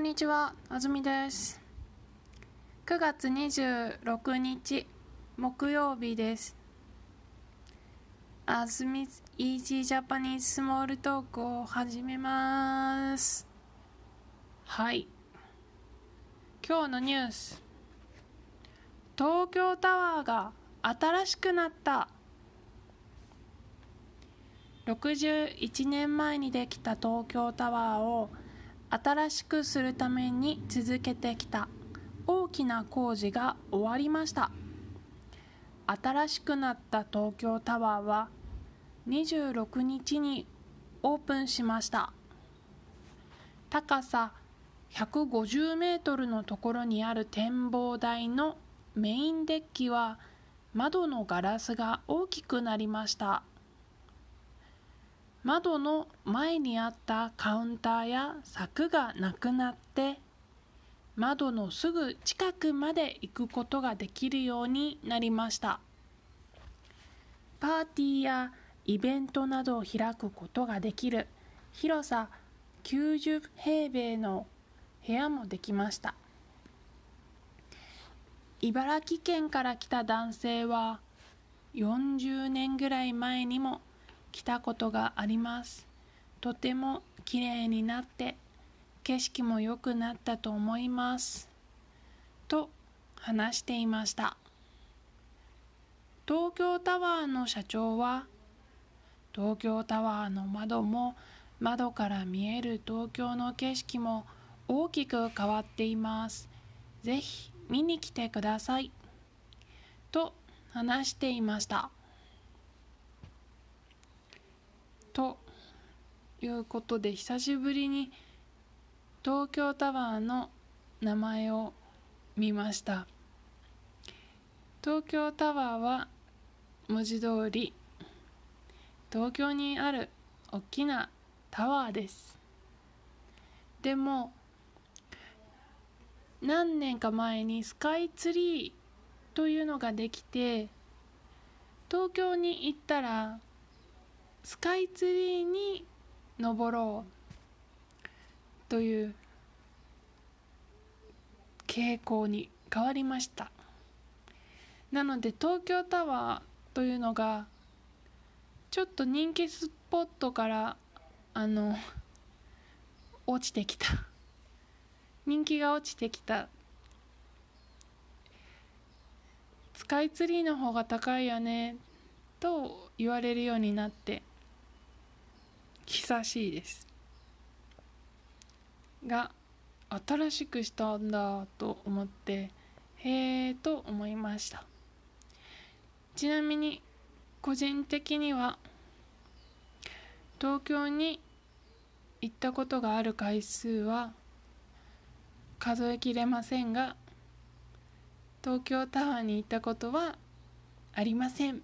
こんにちは、あずみです。9月26日、木曜日です。あずみ Easy Japanese スモールトークを始めます。はい。今日のニュース。東京タワーが新しくなった。61年前にできた東京タワーを新しくするために続けてきた大きな工事が終わりました。新しくなった東京タワーは26日にオープンしました。高さ150メートルのところにある展望台のメインデッキは窓のガラスが大きくなりました。窓の前にあったカウンターや柵がなくなって窓のすぐ近くまで行くことができるようになりました。パーティーやイベントなどを開くことができる。広さ90平米の部屋もできました。茨城県から来た男性は40年ぐらい前にも来たことがあります。とてもきれいになって景色も良くなったと思います。と話していました。東京タワーの社長は東京タワーの窓も窓から見える東京の景色も大きく変わっています。ぜひ見に来てください。と話していました。ということで久しぶりに東京タワーの名前を見ました。東京タワーは文字通り東京にある大きなタワーです。でも何年か前にスカイツリーというのができて東京に行ったらスカイツリーに登ろうという傾向に変わりました。なので東京タワーというのがちょっと人気スポットからあの落ちてきた。人気が落ちてきた。スカイツリーの方が高いよねと言われるようになって。久しいです。が新しくしたんだと思ってへえと思いました。ちなみに個人的には東京に行ったことがある回数は数えきれませんが東京タワーに行ったことはありません。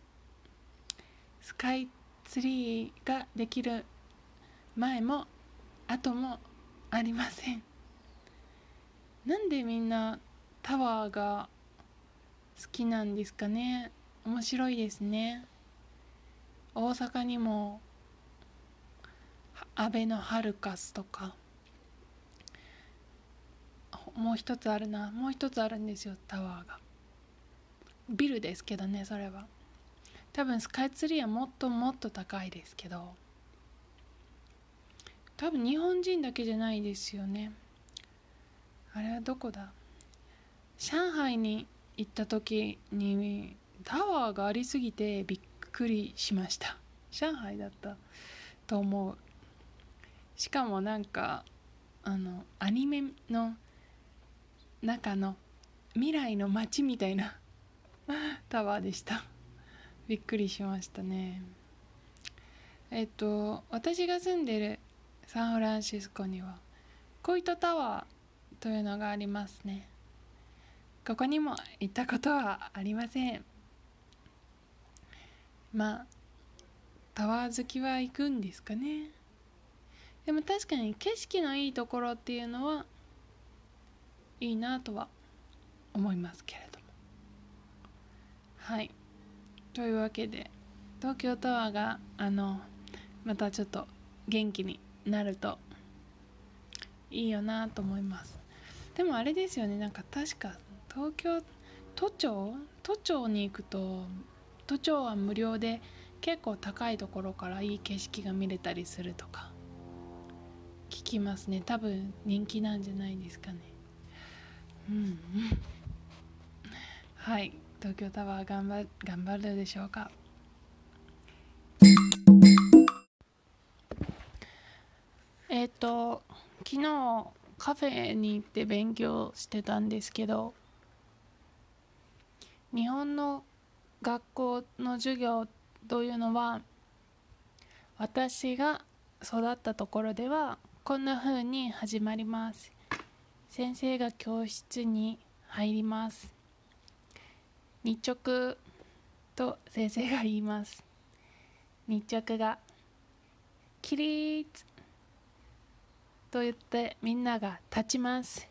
スカイツリーができる前も後もありません。なんでみんなタワーが好きなんですかね？面白いですね。大阪にもアベノハルカスとか。もう一つあるな。もう一つあるんですよタワーが。ビルですけどねそれは。多分スカイツリーはもっともっと高いですけど。多分日本人だけじゃないですよね。あれはどこだ？上海に行った時にタワーがありすぎてびっくりしました。上海だったと思う。しかもなんかあのアニメの中の未来の街みたいな タワーでした。びっくりしましたね。えっと私が住んでるサンフランシスコにはコイトタワーというのがありますね。ここにも行ったことはありません。まあタワー好きは行くんですかね。でも確かに景色のいいところっていうのはいいなとは思いますけれども。はい。というわけで東京タワーがあのまたちょっと元気になるといいよなと思います。でもあれですよねなんか確か東京都庁都庁に行くと都庁は無料で結構高いところからいい景色が見れたりするとか聞きますね。多分人気なんじゃないですかね。うん。はい。東京タワー頑張頑張るでしょうか。えっ、ー、と昨日カフェに行って勉強してたんですけど日本の学校の授業というのは私が育ったところではこんな風に始まります。先生が教室に入ります。日直と先生が言います。日直が起立と言ってみんなが立ちます。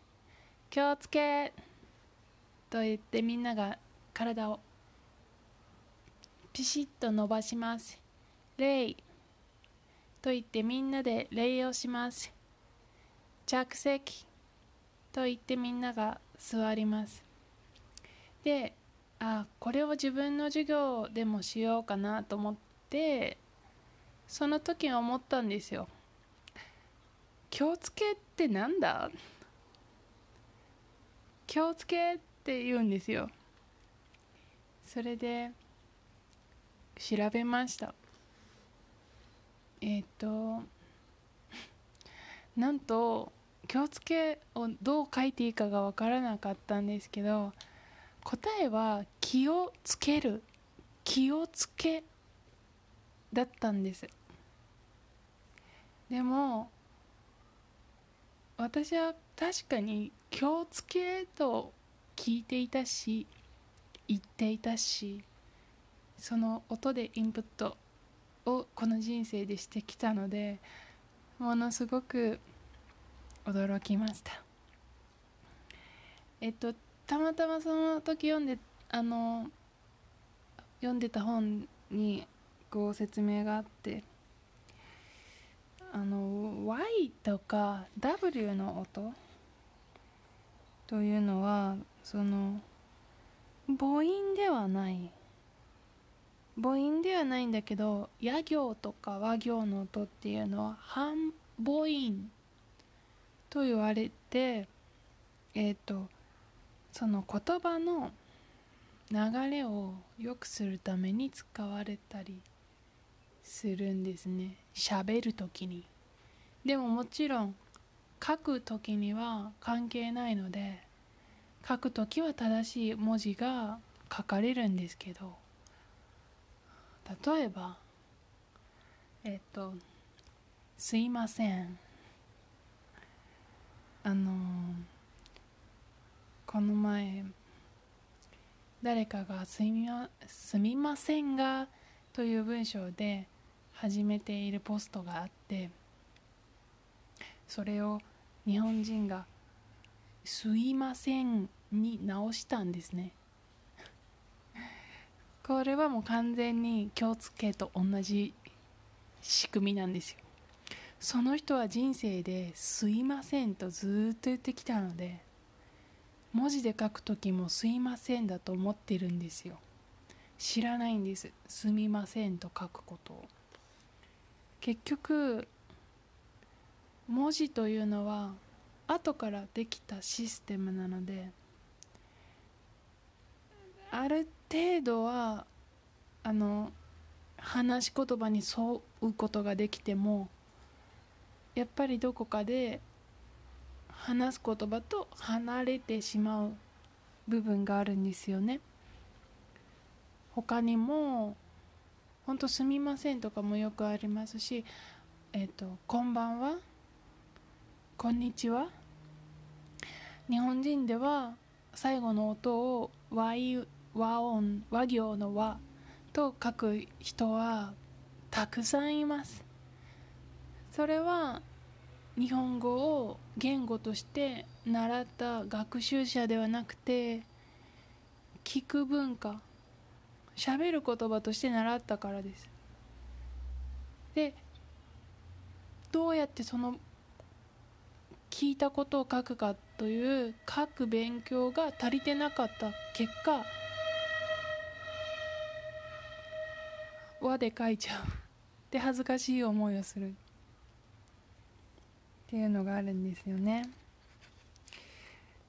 気をつけと言ってみんなが体をピシッと伸ばします。礼と言ってみんなで礼をします。着席と言ってみんなが座ります。であこれを自分の授業でもしようかなと思ってその時思ったんですよ。気をつけってなんだ？気をつけって言うんですよ。それで調べました。えっ、ー、となんと気をつけをどう書いていいかが分からなかったんですけど答えは気をつける。気をつけだったんです。でも私は確かに気をつけと聞いていたし言っていたしその音でインプットをこの人生でしてきたのでものすごく驚きました。えっとたまたまその時読んであの読んでた本にこう説明があってあの Y とか W の音というのはその母音ではない。母音ではないんだけど野行とか和行の音っていうのは半母音と言われてえっ、ー、とその言葉の流れを良くするために使われたりするんですね。喋る時に。でももちろん書く時には関係ないので書く時は正しい文字が書かれるんですけど例えばえっと「すいません」あのこの前誰かがすみますみませんが」という文章で始めているポストがあってそれを日本人が「すいません」に直したんですね。これはもう完全に気をつけと同じ仕組みなんですよ。その人は人生で「すいません」とずっと言ってきたので文字で書く時も「すいません」だと思ってるんですよ。知らないんです「すみません」と書くことを。結局文字というのは後からできたシステムなのである程度はあの話し言葉に沿うことができてもやっぱりどこかで話す言葉と離れてしまう部分があるんですよね。他にも「本当すみません」とかもよくありますし「えっ、ー、とこんばんは」「こんにちは」日本人では最後の音を「y 和音和行の和と書く人はたくさんいます。それは日本語を言語として習った学習者ではなくて聞く文化喋る言葉として習ったからです。でどうやってその聞いたことを書くかという書く勉強が足りてなかった結果和で書いちゃう。で恥ずかしい思いをする。っていうのがあるんですよね。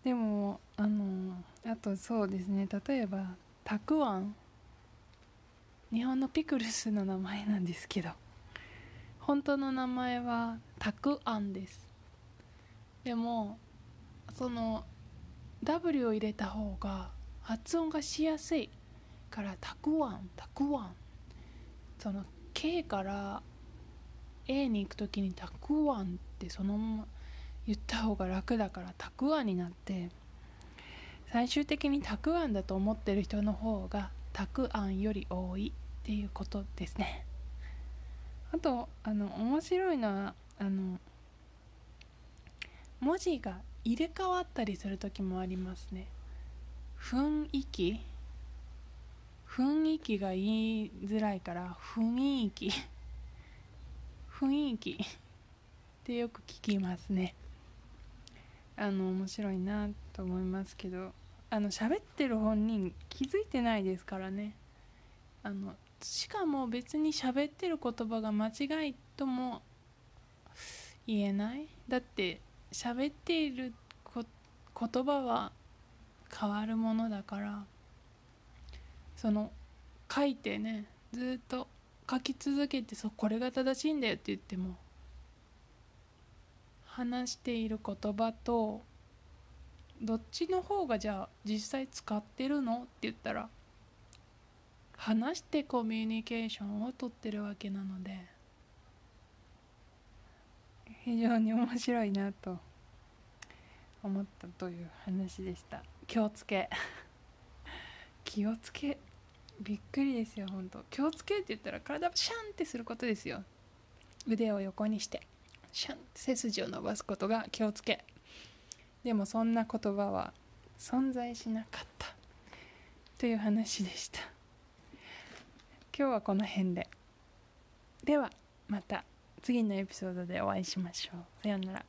でもあのあとそうですね。例えばたくあん。日本のピクルスの名前なんですけど。本当の名前はたくあんです。でもその W を入れた方が発音がしやすいからたくあんたくあん。その K から A に行く時にたくあんってそのまま言った方が楽だからたくあんになって最終的にたくあんだと思ってる人の方がたくあんより多いっていうことですね。あとあの面白いのはあの文字が入れ替わったりする時もありますね。雰囲気？雰囲気が言いづらいから雰囲気。雰囲気。ってよく聞きますね。あの面白いなと思いますけど。あの喋ってる本人気づいてないですからね。あのしかも別に喋ってる言葉が間違いとも言えない？だって喋っている言葉は変わるものだからその書いてねずっと書き続けてそこれが正しいんだよって言っても話している言葉とどっちの方がじゃあ実際使ってるのって言ったら話してコミュニケーションをとってるわけなので非常に面白いなと思ったという話でした。気をつけ。気をつけ。びっくりですよ本当。気をつけって言ったら体をシャンってすることですよ。腕を横にしてシャンって背筋を伸ばすことが気をつけ。でもそんな言葉は存在しなかった。という話でした。今日はこの辺で。ではまた。次のエピソードでお会いしましょう。さようなら。